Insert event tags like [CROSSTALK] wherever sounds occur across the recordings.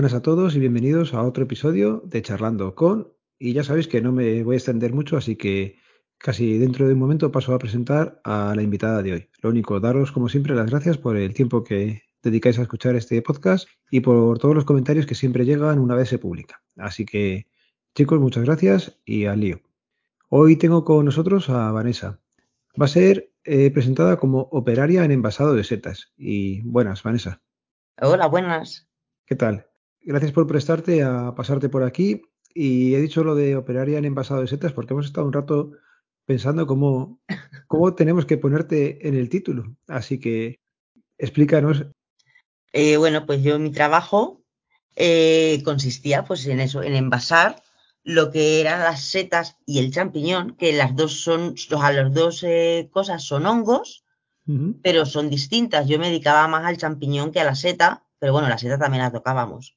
Buenas a todos y bienvenidos a otro episodio de Charlando con. Y ya sabéis que no me voy a extender mucho, así que casi dentro de un momento paso a presentar a la invitada de hoy. Lo único, daros como siempre las gracias por el tiempo que dedicáis a escuchar este podcast y por todos los comentarios que siempre llegan una vez se publica. Así que, chicos, muchas gracias y al lío. Hoy tengo con nosotros a Vanessa. Va a ser eh, presentada como operaria en envasado de setas. Y buenas, Vanessa. Hola, buenas. ¿Qué tal? Gracias por prestarte a pasarte por aquí. Y he dicho lo de operaria en envasado de setas porque hemos estado un rato pensando cómo, cómo [LAUGHS] tenemos que ponerte en el título. Así que explícanos. Eh, bueno, pues yo mi trabajo eh, consistía pues en eso, en envasar lo que eran las setas y el champiñón, que las dos son, o las dos eh, cosas son hongos, pero son distintas. Yo me dedicaba más al champiñón que a la seta, pero bueno, la seta también la tocábamos.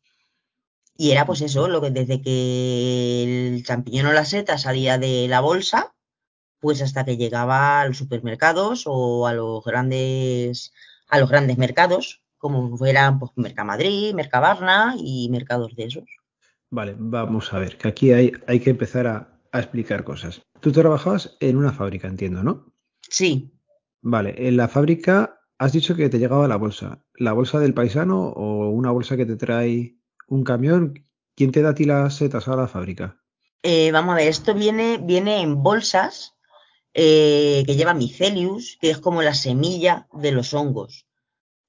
Y era pues eso, lo que desde que el champiñón o la seta salía de la bolsa, pues hasta que llegaba a los supermercados o a los grandes, a los grandes mercados, como fueran pues Mercamadrid, Mercabarna y mercados de esos. Vale, vamos a ver, que aquí hay, hay que empezar a, a explicar cosas. Tú trabajabas en una fábrica, entiendo, ¿no? Sí, Vale, en la fábrica has dicho que te llegaba la bolsa. ¿La bolsa del paisano o una bolsa que te trae un camión? ¿Quién te da a ti las setas a la fábrica? Eh, vamos a ver, esto viene, viene en bolsas eh, que lleva micelius, que es como la semilla de los hongos.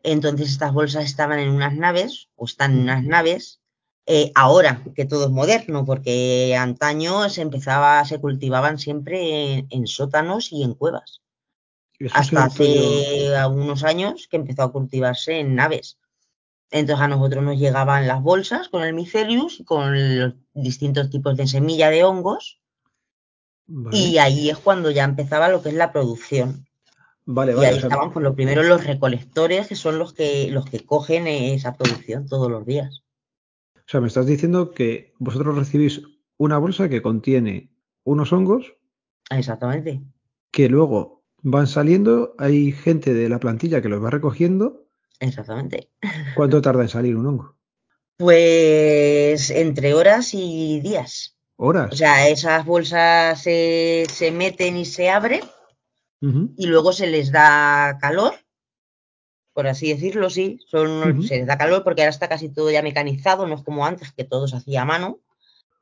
Entonces estas bolsas estaban en unas naves, o están en unas naves, eh, ahora que todo es moderno, porque antaño se empezaba, se cultivaban siempre en, en sótanos y en cuevas. Hasta yo. hace algunos años que empezó a cultivarse en naves. Entonces a nosotros nos llegaban las bolsas con el micelius y con los distintos tipos de semilla de hongos Vale, y ahí es cuando ya empezaba lo que es la producción. vale, Y vale. ahí O sea, estaban pues lo primero los recolectores que son los que los que cogen esa producción todos los días. o sea, me estás diciendo que vosotros recibís una bolsa que contiene unos hongos Exactamente. que luego van saliendo, hay gente de la plantilla que los va recogiendo. Exactamente. ¿Cuánto tarda en salir un hongo? Pues entre horas y días. O ¿Horas? sea, esas bolsas se, se meten y se abren y luego se les da calor, por así decirlo, sí. Son. Se les da calor porque ahora está casi todo ya mecanizado, no es como antes que todo se hacía a mano.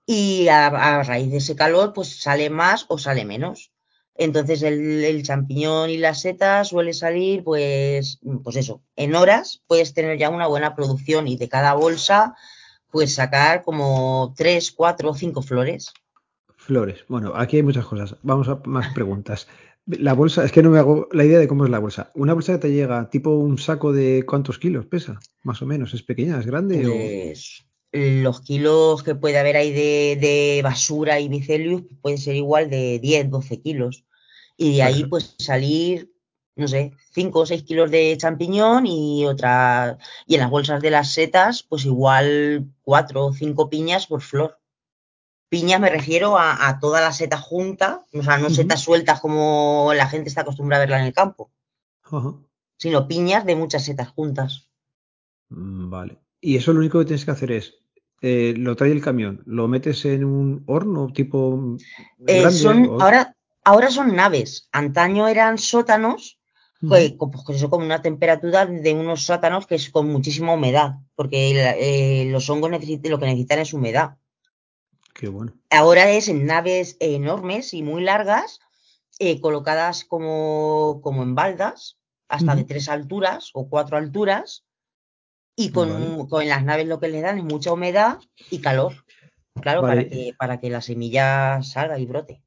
Y a, a raíz de ese calor, pues sale más o sale menos. Entonces el, el champiñón y la seta suele salir, pues, pues eso, en horas puedes tener ya una buena producción y de cada bolsa, pues sacar como tres, cuatro o cinco flores. Flores. Bueno, aquí hay muchas cosas. Vamos a más preguntas. La bolsa, es que no me hago la idea de cómo es la bolsa. Una bolsa que te llega, tipo un saco de cuántos kilos pesa, más o menos. ¿Es pequeña, es grande o...? Pues los kilos que puede haber ahí de, de basura y micelius puede ser igual de 10, 12 kilos. Y de ahí pues salir, no sé, 5 o 6 kilos de champiñón y otra, y en las bolsas de las setas, pues igual 4 o 5 piñas por flor. Piñas me refiero a, a toda la seta junta, o sea, no setas sueltas como la gente está acostumbrada a verla en el campo, sino piñas de muchas setas juntas. Mm, Vale. Y eso lo único que tienes que hacer es, eh, lo trae el camión, lo metes en un horno tipo Eh, grande son, o... ahora, ahora son naves, antaño eran sótanos, pues, eso con una temperatura de unos sótanos que es con muchísima humedad, porque eh, los hongos necesitan, lo que necesitan es humedad. Qué bueno. Ahora es en naves enormes y muy largas, colocadas como, como en baldas, hasta de tres alturas o cuatro alturas, y con, Vale. con las naves lo que les dan es mucha humedad y calor, claro, para que, para que la semilla salga y brote.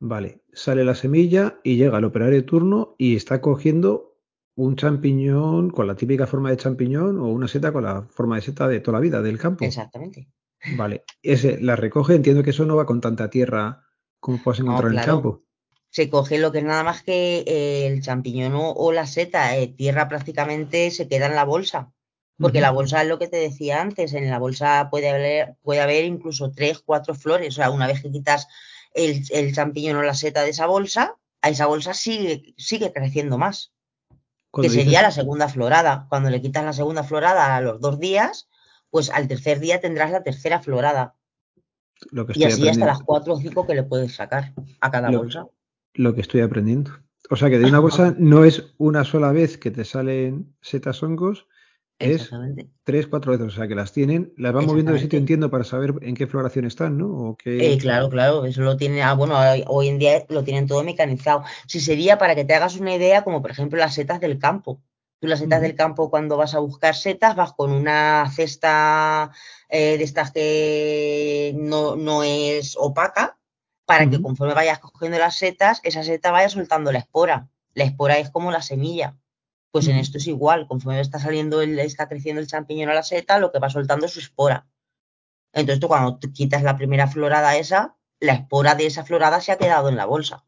vale. Sale la semilla y llega el operario de turno y está cogiendo un champiñón con la típica forma de champiñón o una seta con la forma de seta de toda la vida del campo. Exactamente. Vale. Ese la recoge, entiendo que eso no va con tanta tierra como puedes No, encontrar en el campo. Se coge lo que es nada más que el champiñón o, o la seta, eh, tierra prácticamente se queda en la bolsa. Porque la bolsa es lo que te decía antes, en la bolsa puede haber, puede haber incluso tres, cuatro flores. O sea, una vez que quitas el, el champiñón o la seta de esa bolsa, a esa bolsa sigue, sigue creciendo más. Que sería la segunda florada. Cuando le quitas la segunda florada a los dos días, pues al tercer día tendrás la tercera florada. Lo que Y así hasta las cuatro o cinco que le puedes sacar a cada Lo- bolsa. Lo que estoy aprendiendo. O sea que de una bolsa [LAUGHS] no es una sola vez que te salen setas hongos, es tres, cuatro veces. O sea que las tienen, las van moviendo de sitio, entiendo, para saber en qué floración están, ¿no? O qué... Eh, claro, claro, eso lo tiene, ah, bueno, hoy- en día lo tienen todo mecanizado. Si sería para que te hagas una idea, como por ejemplo las setas del campo. Tú las setas del campo, cuando vas a buscar setas, vas con una cesta eh, de estas que no, no es opaca, para que conforme vayas cogiendo las setas, esa seta vaya soltando la espora. La espora es como la semilla. Pues en esto es igual, conforme está saliendo, el, está creciendo el champiñón a la seta, lo que va soltando es su espora. Entonces tú cuando quitas la primera florada esa, la espora de esa florada se ha quedado en la bolsa,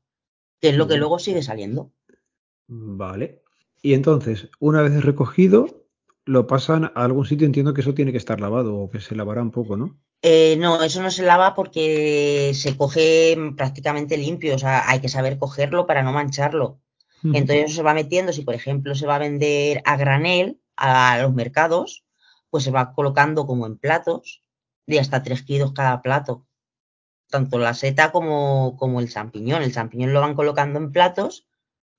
que es lo que luego sigue saliendo. Vale. Y entonces, una vez recogido, lo pasan a algún sitio. Entiendo que eso tiene que estar lavado o que se lavará un poco, ¿no? Eh, no, eso no se lava porque se coge prácticamente limpio, o sea, hay que saber cogerlo para no mancharlo. Entonces eso se va metiendo, si por ejemplo se va a vender a granel a los mercados, pues se va colocando como en platos de hasta 3 kilos cada plato. Tanto la seta como, como el champiñón. El champiñón lo van colocando en platos,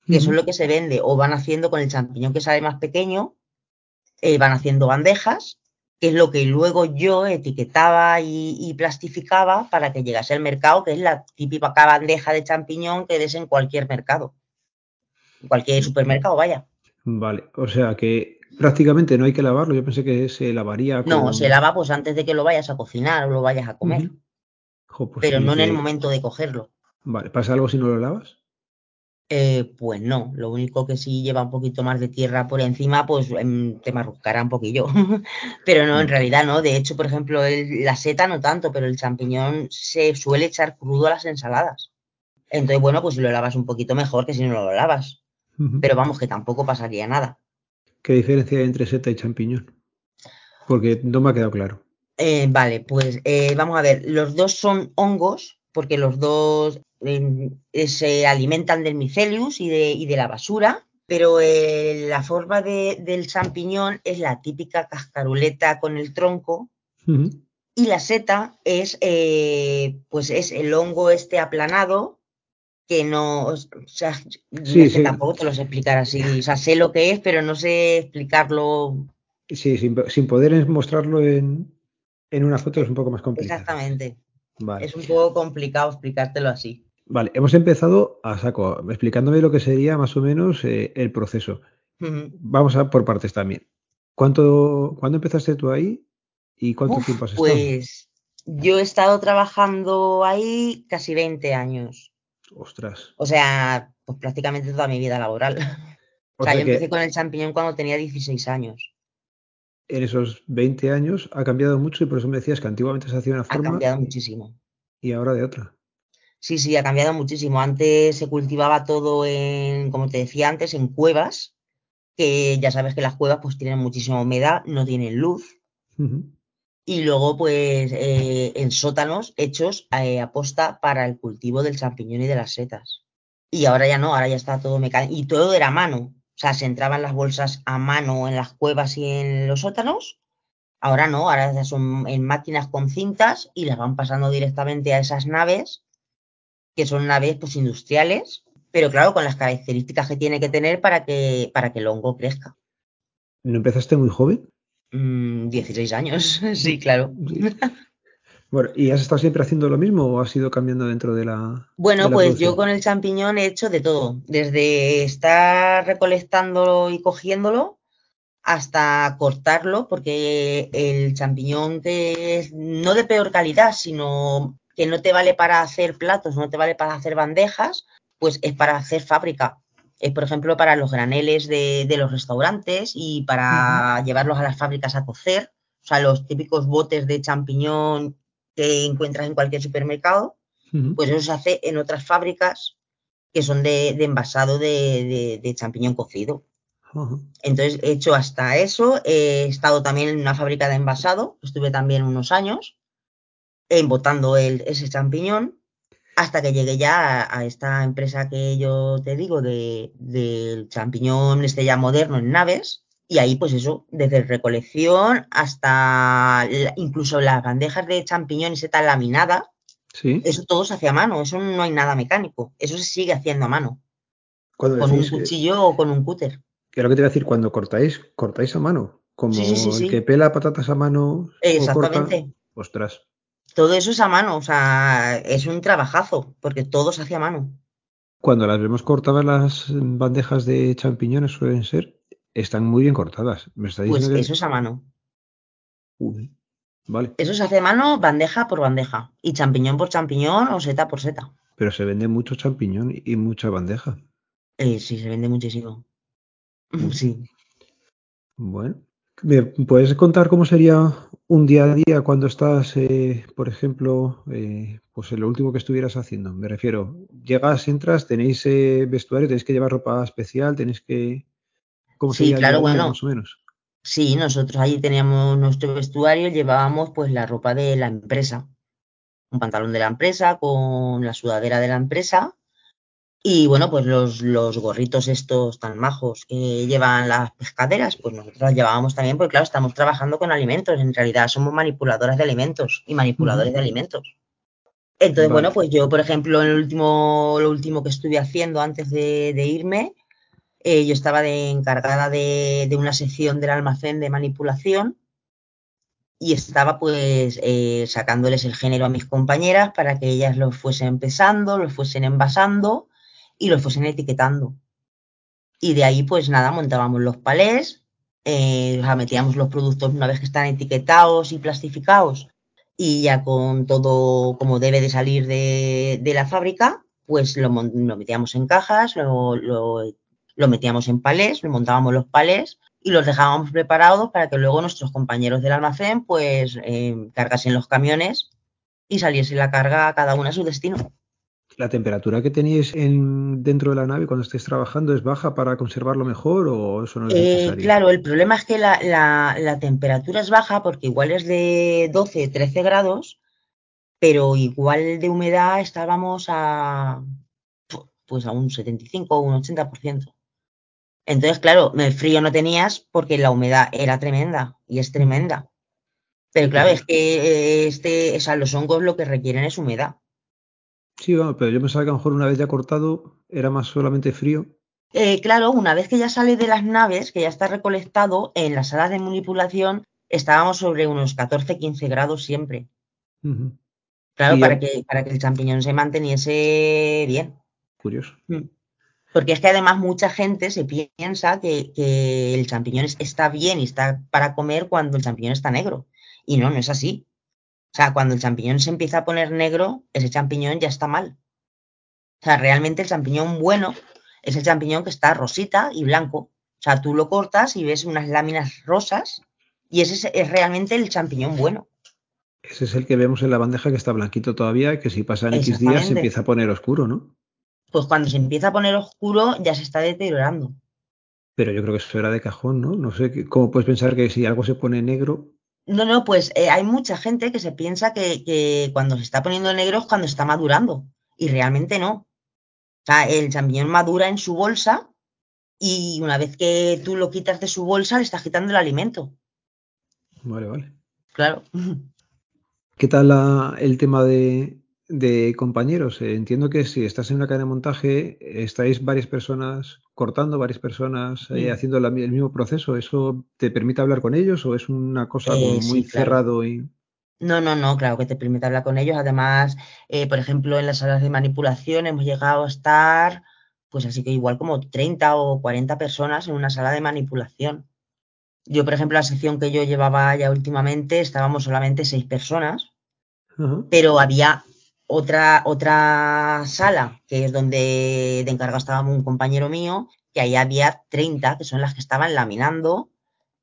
que eso es lo que se vende, o van haciendo con el champiñón que sale más pequeño, eh, van haciendo bandejas, que es lo que luego yo etiquetaba y, y plastificaba para que llegase al mercado, que es la típica bandeja de champiñón que ves en cualquier mercado, en cualquier supermercado, vaya. Vale. O sea que prácticamente no hay que lavarlo. Yo pensé que se lavaría No, se lava pues antes de que lo vayas a cocinar o lo vayas a comer. Jo, pues pero sí no en el momento de cogerlo. Vale. ¿Pasa algo si no lo lavas? Eh, pues no, lo único que sí lleva un poquito más de tierra por encima, pues em, te marruscará un poquillo. [LAUGHS] pero no, en Mm. realidad no. De hecho, por ejemplo, el- la seta no tanto, pero el champiñón se suele echar crudo a las ensaladas. Entonces, bueno, pues si lo lavas un poquito mejor que si no lo lavas. Pero vamos, que tampoco pasaría nada. ¿Qué diferencia hay entre seta y champiñón? Porque no me ha quedado claro. Eh, vale, pues eh, vamos a ver, los dos son hongos, porque los dos eh, eh, se alimentan del micelius y de, y de la basura, pero eh, la forma de- del champiñón es la típica cascaruleta con el tronco, y la seta es, eh, pues es el hongo este aplanado, que no, o sea, Sí, es que sí. tampoco te lo sé explicar así, o sea, sé lo que es, pero no sé explicarlo Sí, sin, sin poder mostrarlo en, en una foto es un poco más complicado. exactamente. Vale. Es un poco complicado explicártelo así. Vale, hemos empezado a saco, explicándome lo que sería más o menos eh, el proceso. Vamos a por partes también. ¿Cuánto, ¿Cuándo empezaste tú ahí y cuánto Uf, tiempo has estado? pues yo he estado trabajando ahí casi 20 años. Ostras. O sea, pues prácticamente toda mi vida laboral. [LAUGHS] O O sea, yo empecé con el champiñón cuando tenía 16 años. en esos 20 años ha cambiado mucho y por eso me decías que antiguamente se hacía una Ha forma cambiado muchísimo. y ahora de otra. Sí, sí, ha cambiado muchísimo. Antes se cultivaba todo en, como te decía antes, en cuevas, que ya sabes que las cuevas pues tienen muchísima humedad, no tienen luz. Ujú. Y luego, pues, eh, en sótanos hechos eh, aposta para el cultivo del champiñón y de las setas. Y ahora ya no, ahora ya está todo mecánico. Y todo era a mano. O sea, se entraban las bolsas a mano en las cuevas y en los sótanos. Ahora no, ahora ya son en máquinas con cintas y las van pasando directamente a esas naves, que son naves pues industriales, pero claro, con las características que tiene que tener para que, para que el hongo crezca. ¿No empezaste muy joven? Mm, 16 años, [LAUGHS] sí, claro. Sí. Bueno, ¿y has estado siempre haciendo lo mismo o has ido cambiando dentro de la, Bueno, de la pues yo con el champiñón he hecho de todo, desde estar recolectándolo y cogiéndolo hasta cortarlo, porque el champiñón que es no de peor calidad, sino que no te vale para hacer platos, no te vale para hacer bandejas, pues es para hacer fábrica. Es, por ejemplo, para los graneles de, de los restaurantes y para llevarlos a las fábricas a cocer, o sea, los típicos botes de champiñón que encuentras en cualquier supermercado pues eso se hace en otras fábricas que son de, de envasado de, de- champiñón cocido. Entonces he hecho hasta eso, he estado también en una fábrica de envasado, estuve también unos años embotando el, ese champiñón hasta que llegué ya a, a esta empresa que yo te digo de, del champiñón este ya moderno en naves Y ahí, pues eso, desde recolección hasta incluso las bandejas de champiñón y seta laminada, sí. eso todo se hace a mano, eso no hay nada mecánico, eso se sigue haciendo a mano. Con un cuchillo o con un cúter. ¿Qué es lo que te iba a decir? Cuando cortáis, cortáis a mano. Como el que pela patatas a mano. Exactamente. ostras. Todo eso es a mano, o sea, es un trabajazo, porque todo se hace a mano. Cuando las vemos cortadas las bandejas de champiñones suelen ser, están muy bien cortadas. ¿Me está pues eso es a mano. vale. Eso se hace a mano bandeja por bandeja. Y champiñón por champiñón o seta por seta. Pero se vende mucho champiñón y mucha bandeja. Eh, sí, se vende muchísimo. [LAUGHS] Sí. Bueno. ¿Me puedes contar cómo sería un día a día cuando estás, eh, por ejemplo, eh, pues en lo último que estuvieras haciendo? Me refiero, llegas, entras, tenéis eh, vestuario, tenéis que llevar ropa especial, tenéis que... ¿Cómo sí, claro, bueno. Más o menos? Sí, nosotros ahí teníamos nuestro vestuario, llevábamos pues la ropa de la empresa. Un pantalón de la empresa con la sudadera de la empresa y bueno, pues los, los, gorritos estos tan majos que llevan las pescaderas, pues nosotros los llevábamos también, porque claro, estamos trabajando con alimentos. En realidad somos manipuladoras de alimentos y manipuladores de alimentos. Entonces, bueno, pues yo, por ejemplo, en el último, lo último que estuve haciendo antes de, irme, eh, yo estaba de, encargada de, de, una sección del almacén de manipulación y estaba pues eh, sacándoles el género a mis compañeras para que ellas los fuesen pesando, los fuesen envasando y los fuesen etiquetando. Y de ahí, pues nada, montábamos los palés, eh, metíamos los productos una vez que están etiquetados y plastificados y ya con todo como debe de salir de, la fábrica, pues lo, metíamos en cajas, lo, lo, metíamos en palés, lo montábamos los palés y los dejábamos preparados para que luego nuestros compañeros del almacén pues eh, cargasen los camiones y saliese la carga a cada uno a su destino. ¿La temperatura que tenéis en, dentro de la nave cuando estéis trabajando es baja para conservarlo mejor o eso no es eh, necesario? Claro, el problema es que la, temperatura es baja porque igual es de 12, 13 grados, pero igual de humedad estábamos a pues a un 75 o un 80%. Entonces, claro, el frío no tenías porque la humedad era tremenda y es tremenda. Pero claro, es que este, o sea, los hongos lo que requieren es humedad. Sí, pero yo pensaba que a lo mejor una vez ya cortado era más solamente frío. Eh, claro, una vez que ya sale de las naves, que ya está recolectado, en las salas de manipulación estábamos sobre unos 14-15 grados siempre. Claro, para, que, para que el champiñón se manteniese bien. Curioso. Mm. Porque es que además mucha gente se piensa que, que, el champiñón está bien y está para comer cuando el champiñón está negro. Y no, no es así. O sea, cuando el champiñón se empieza a poner negro, ese champiñón ya está mal. O sea, realmente el champiñón bueno es el champiñón que está rosita y blanco. O sea, tú lo cortas y ves unas láminas rosas y ese es, realmente el champiñón bueno. Ese es el que vemos en la bandeja que está blanquito todavía, que si pasan X días se empieza a poner oscuro, ¿no? Pues cuando se empieza a poner oscuro ya se está deteriorando. Pero yo creo que eso era de cajón, ¿no? No sé cómo puedes pensar que si algo se pone negro, no, no, pues eh, hay mucha gente que se piensa que, cuando se está poniendo negro es cuando está madurando. Y realmente no. O sea, el champiñón madura en su bolsa y una vez que tú lo quitas de su bolsa, le estás quitando el alimento. Vale, vale. Claro. ¿Qué tal el tema de, de compañeros. Eh, entiendo que si estás en una cadena de montaje, estáis varias personas cortando, varias personas eh, haciendo el mismo proceso. ¿Eso te permite hablar con ellos o es una cosa eh, muy cerrado y... No, no, no, claro que te permite hablar con ellos. Además, por ejemplo, en las salas de manipulación hemos llegado a estar, pues así que igual como 30 o 40 personas en una sala de manipulación. Yo, por ejemplo, la sección que yo llevaba ya últimamente, estábamos solamente seis personas, pero había otra, otra sala, que es donde de encargado estaba un compañero mío, que ahí había 30, que son las que estaban laminando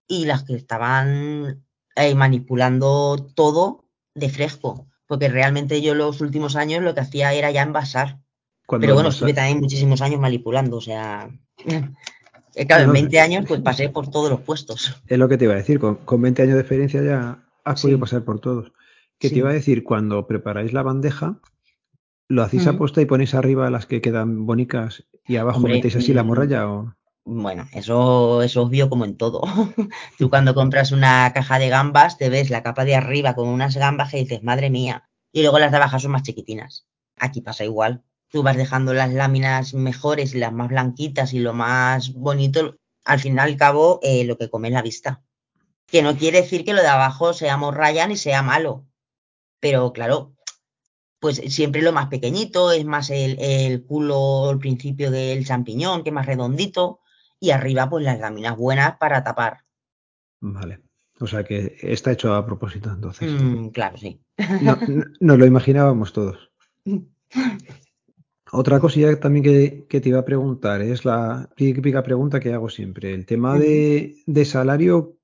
y las que estaban eh, manipulando todo de fresco. Porque realmente yo los últimos años lo que hacía era ya envasar. Pero bueno, estuve también muchísimos años manipulando, o sea. [LAUGHS] Eh, claro, en 20 años pues pasé por todos los puestos. Es lo que te iba a decir, con, 20 años de experiencia ya has podido pasar por todos. ¿Qué te iba a decir, cuando preparáis la bandeja, ¿lo hacéis a posta y ponéis arriba las que quedan bonitas y abajo metéis así la morralla? O... Bueno, eso es obvio como en todo. [LAUGHS] Tú cuando compras una caja de gambas te ves la capa de arriba con unas gambas que dices, madre mía, y luego las de abajo son más chiquitinas. Aquí pasa igual. Tú vas dejando las láminas mejores y las más blanquitas y lo más bonito, al fin y al cabo, eh, lo que come es la vista. Que no quiere decir que lo de abajo sea morraya ni sea malo. Pero claro, pues siempre lo más pequeñito, es más el, el culo, el principio del champiñón, que es más redondito y arriba pues las láminas buenas para tapar. Vale. O sea que está hecho a propósito entonces. Mm, claro, sí. No, [LAUGHS] no- nos lo imaginábamos todos. Otra cosilla también que, que te iba a preguntar es la típica pregunta que hago siempre. El tema de, de salario,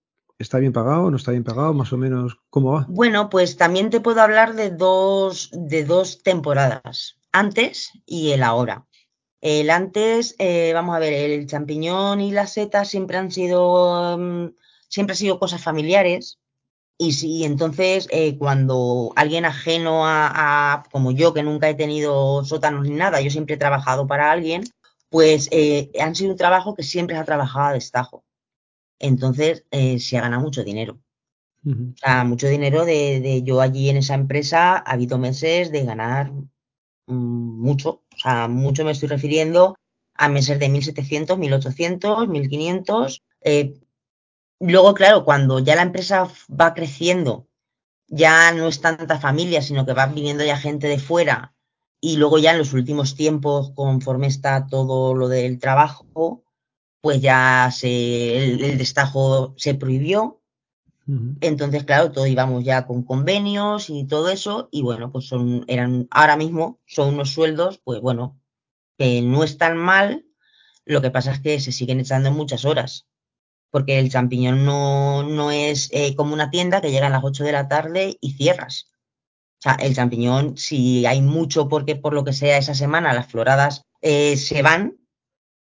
¿está bien pagado? ¿No está bien pagado? Más o menos, ¿cómo va? Bueno, pues también te puedo hablar de dos, de dos temporadas, antes y el ahora. El antes, eh, vamos a ver, el champiñón y la seta siempre han sido, mm, siempre sido cosas familiares. Y sí, entonces eh, cuando alguien ajeno a, a- como yo, que nunca he tenido sótanos ni nada, yo siempre he trabajado para alguien, pues eh, han sido un trabajo que siempre se ha trabajado a destajo. Entonces eh, se ha ganado mucho dinero. O sea, mucho dinero de, de yo allí en esa empresa, ha habido meses de ganar mm, mucho. O sea, mucho me estoy refiriendo a meses de 1.700, 1.800, 1.500. Eh, luego, claro, cuando ya la empresa va creciendo, ya no es tanta familia, sino que va viniendo ya gente de fuera. Y luego ya en los últimos tiempos, conforme está todo lo del trabajo, pues ya se, el, el destajo se prohibió. Entonces, claro, todos íbamos ya con convenios y todo eso, y bueno, pues son, eran, ahora mismo son unos sueldos, pues bueno, que no están mal, lo que pasa es que se siguen echando muchas horas, porque el champiñón no, no es eh, como una tienda que llega a las 8 de la tarde y cierras. O sea, el champiñón, si hay mucho porque por lo que sea esa semana las floradas eh, se van,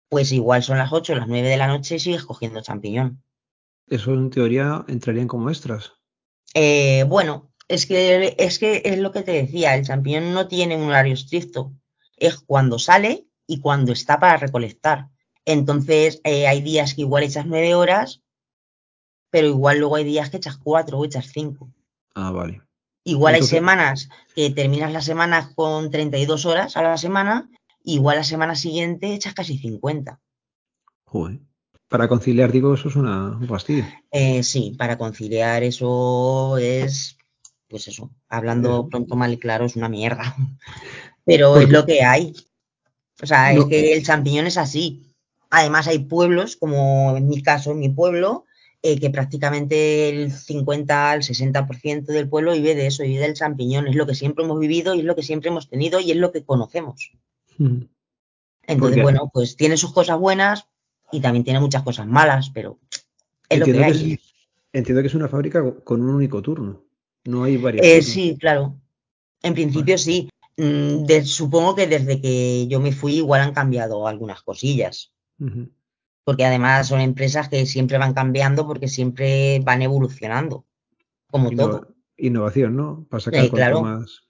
pues igual son las 8 las 9 de la noche y sigues cogiendo champiñón. Eso en teoría entrarían como extras. Eh, bueno, es que, es que es lo que te decía, el champiñón no tiene un horario estricto. Es cuando sale y cuando está para recolectar. Entonces, eh, hay días que igual echas nueve horas, pero igual luego hay días que echas cuatro o echas cinco. Ah, vale. Igual hay semanas que terminas la semana con 32 horas a la semana, igual la semana siguiente echas casi 50. joder. Para conciliar, digo, eso es una, un fastidio. Eh, sí, para conciliar eso es, pues eso, hablando Eh, pronto, mal y claro, es una mierda. [LAUGHS] Pero es lo que hay. O sea, es que el champiñón es así. Además, hay pueblos, como en mi caso, en mi pueblo, eh, que prácticamente el 50 al 60% del pueblo vive de eso, vive del champiñón. Es lo que siempre hemos vivido y es lo que siempre hemos tenido y es lo que conocemos. Entonces, bueno, pues tiene sus cosas buenas y también tiene muchas cosas malas, pero es lo que que es, hay. entiendo que es una fábrica co- con un único turno. No hay varios Eh, sí, claro. En principio sí. Mm, de- supongo que desde que yo me fui igual han cambiado algunas cosillas. Porque además son empresas que siempre van cambiando porque siempre van evolucionando, como Innova- todo. innovación, ¿no? Para sacar Eh, cuanto claro, más.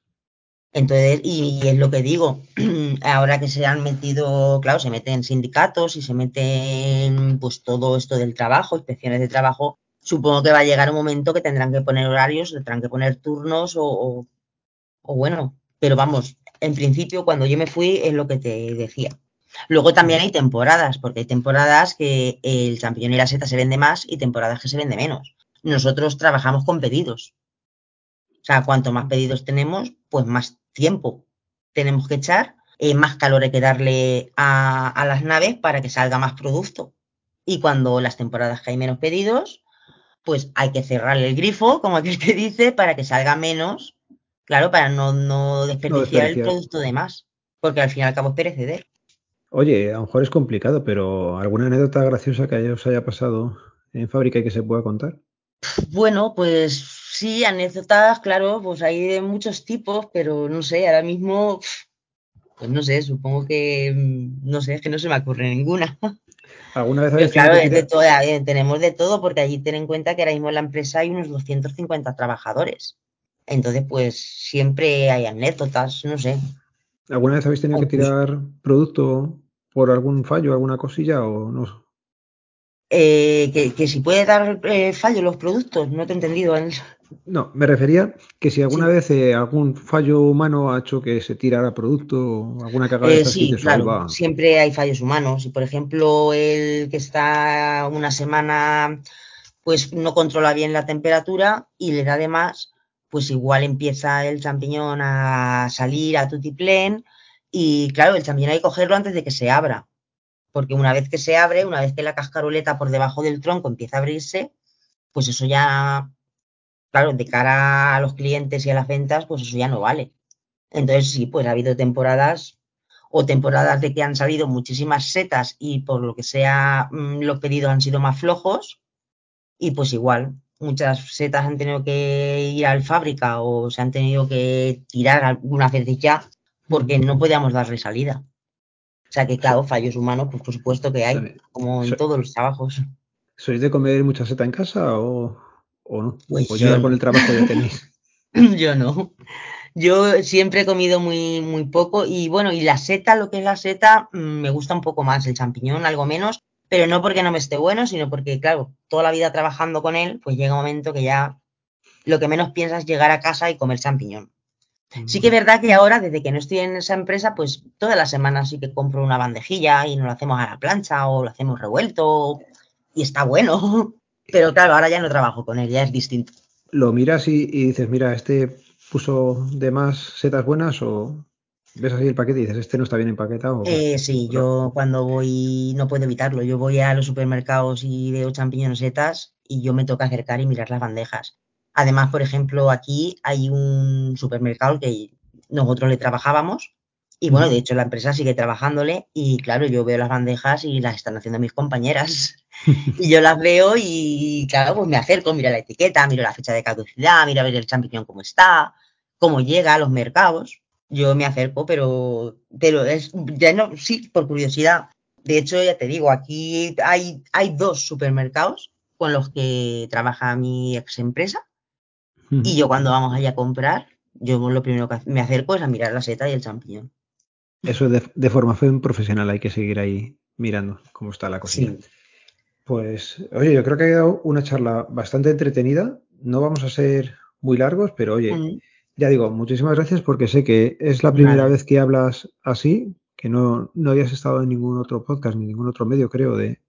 Entonces, y, es lo que digo, [CLEARS THROAT] ahora que se han metido, claro, se meten sindicatos y se meten pues todo esto del trabajo, inspecciones de trabajo, supongo que va a llegar un momento que tendrán que poner horarios, tendrán que poner turnos o, o, bueno, pero vamos, en principio cuando yo me fui es lo que te decía. Luego también hay temporadas, porque hay temporadas que el champiñón y la seta se vende más y temporadas que se vende menos. Nosotros trabajamos con pedidos. O sea, cuanto más pedidos tenemos, pues más tiempo tenemos que echar, eh, más calor hay que darle a, a las naves para que salga más producto. Y cuando las temporadas que hay menos pedidos, pues hay que cerrarle el grifo, como aquel que dice, para que salga menos, claro, para no, no No desperdiciar el producto de más, porque al fin y al cabo es pereceder. Oye, a lo mejor es complicado, pero ¿alguna anécdota graciosa que os haya pasado en fábrica y que se pueda contar? Bueno, pues sí, anécdotas, claro, pues hay de muchos tipos, pero no sé, ahora mismo, pues no sé, supongo que, mm, no sé, es que no se me ocurre ninguna. [LAUGHS] ¿Alguna vez Pero claro, es de todo, eh, tenemos de todo, porque allí ten en cuenta que ahora mismo en la empresa hay unos 250 trabajadores. Entonces, pues siempre hay anécdotas, no sé. ¿Alguna vez habéis tenido que incluso tirar producto por algún fallo, alguna cosilla o no? Eh, que, que, si puede dar eh, fallo los productos, no te he entendido. No, me refería que si alguna sí. vez eh, algún fallo humano ha hecho que se tirara producto o alguna cagada de Eh, sí, siempre hay fallos humanos. Y por ejemplo, el que está una semana, pues no controla bien la temperatura y le da de más, pues igual empieza el champiñón a salir a tutiplén. Y claro, el champiñón hay que cogerlo antes de que se abra. Porque una vez que se abre, una vez que la cascaroleta por debajo del tronco empieza a abrirse, pues eso ya, claro, de cara a los clientes y a las ventas, pues eso ya no vale. Entonces sí, pues ha habido temporadas o temporadas de que han salido muchísimas setas y por lo que sea mm, los pedidos han sido más flojos y pues igual muchas setas han tenido que ir al fábrica o se han tenido que tirar algunas veces ya porque no podíamos darle salida. O sea que claro, fallos humanos, pues por supuesto que hay, También. como en So- todos los trabajos. ¿Sois de comer mucha seta en casa o, o no? Pues o yo ya no. con el trabajo ya [LAUGHS] tenéis. Yo no. Yo siempre he comido muy, muy poco y bueno, y la seta, lo que es la seta, mm, me gusta un poco más, el champiñón algo menos, pero no porque no me esté bueno, sino porque, claro, toda la vida trabajando con él, pues llega un momento que ya lo que menos piensas es llegar a casa y comer champiñón. Sí que es verdad que ahora, desde que no estoy en esa empresa, pues todas las semanas sí que compro una bandejilla y nos lo hacemos a la plancha o lo hacemos revuelto y está bueno. [LAUGHS] Pero claro, ahora ya no trabajo con él, ya es distinto. ¿Lo miras y, y dices, mira, este puso de más setas buenas o ves así el paquete y dices, este no está bien empaquetado? o- Eh, sí, yo cuando voy, no puedo evitarlo, yo voy a los supermercados y veo champiñones setas y yo me toca acercar y mirar las bandejas. Además, por ejemplo, aquí hay un supermercado que nosotros le trabajábamos y bueno, de hecho la empresa sigue trabajándole y claro, yo veo las bandejas y las están haciendo mis compañeras [LAUGHS] y yo las veo y claro, pues me acerco, miro la etiqueta, miro la fecha de caducidad, miro a ver el champiñón cómo está, cómo llega a los mercados. Yo me acerco, pero, pero es, ya no, sí, por curiosidad. De hecho, ya te digo, aquí hay, hay dos supermercados con los que trabaja mi ex empresa y yo cuando vamos allá a comprar, yo lo primero que me acerco es a mirar la seta y el champiñón. Eso de, de formación profesional hay que seguir ahí mirando cómo está la cocina. Sí. Pues, oye, yo creo que ha quedado una charla bastante entretenida. No vamos a ser muy largos, pero oye, Mm, ya digo, muchísimas gracias porque sé que es la primera vez que hablas así, que no, no habías estado en ningún otro podcast ni ningún otro medio, creo, de,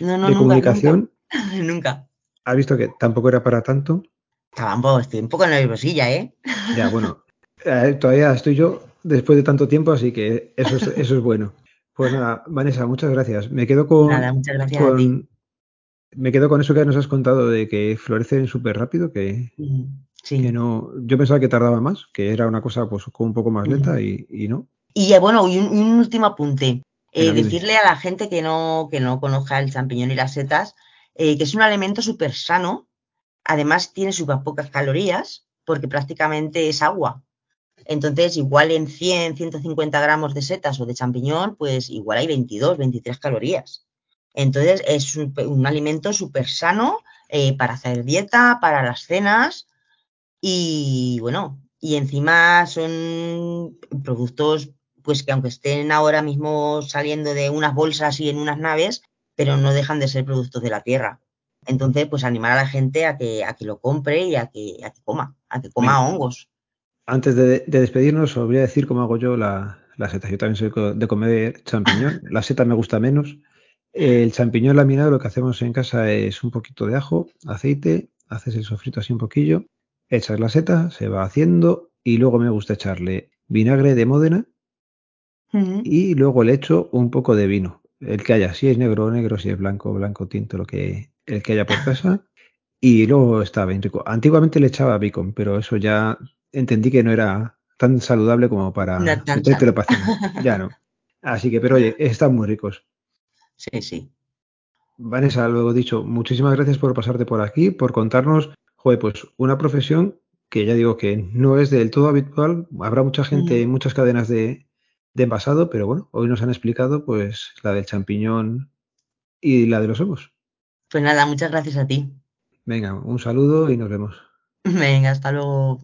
No, no, de nunca, comunicación. nunca. [LAUGHS] Nunca. Has visto que tampoco era para tanto. Estaba un poco, estoy un poco nerviosilla, ¿eh? Ya, [LAUGHS] bueno, eh, todavía estoy yo después de tanto tiempo, así que eso es, eso es bueno. Pues nada, Vanessa, muchas gracias. Me quedo Nada, con, muchas gracias a ti. me quedo con eso que nos has contado de que florecen súper rápido, que, Mm, que Sí. no, yo pensaba que tardaba más, que era una cosa pues como un poco más lenta y, y no. Y eh, bueno, y un, un último apunte. Eh, decirle a la gente que no, que no conozca el champiñón y las setas, eh, que es un alimento súper sano. Además, tiene súper pocas calorías, porque prácticamente es agua. Entonces, igual en 100, 150 gramos de setas o de champiñón, pues igual hay 22, 23 calorías. Entonces, es un, alimento súper sano eh, para hacer dieta, para las cenas y bueno, y encima son productos pues que aunque estén ahora mismo saliendo de unas bolsas y en unas naves, pero no dejan de ser productos de la tierra. Entonces, pues animar a la gente a que, a que lo compre y a que, a que coma, a que coma hongos. Antes de, de despedirnos, os voy a decir cómo hago yo la, la seta. Yo también soy de comer champiñón. La seta me gusta menos. El champiñón laminado lo que hacemos en casa es un poquito de ajo, aceite, haces el sofrito así un poquillo, echas la seta, se va haciendo y luego me gusta echarle vinagre de Módena y luego le echo un poco de vino. El que haya, si es negro, negro, si es blanco, blanco, tinto, lo que, el que haya por casa. Y luego está bien rico. Antiguamente le echaba bacon, pero eso ya entendí que no era tan saludable como para tan. [LAUGHS] Ya no. Así que, pero oye, están muy ricos. Sí, sí. Vanessa, luego dicho, muchísimas gracias por pasarte por aquí, por contarnos, joder, pues una profesión que ya digo que no es del todo habitual. Habrá mucha gente en Ujú. muchas cadenas de, de envasado, pero bueno, hoy nos han explicado pues la del champiñón y la de los hongos. Pues nada, muchas gracias a ti. Venga, un saludo y nos vemos. [LAUGHS] Venga, hasta luego.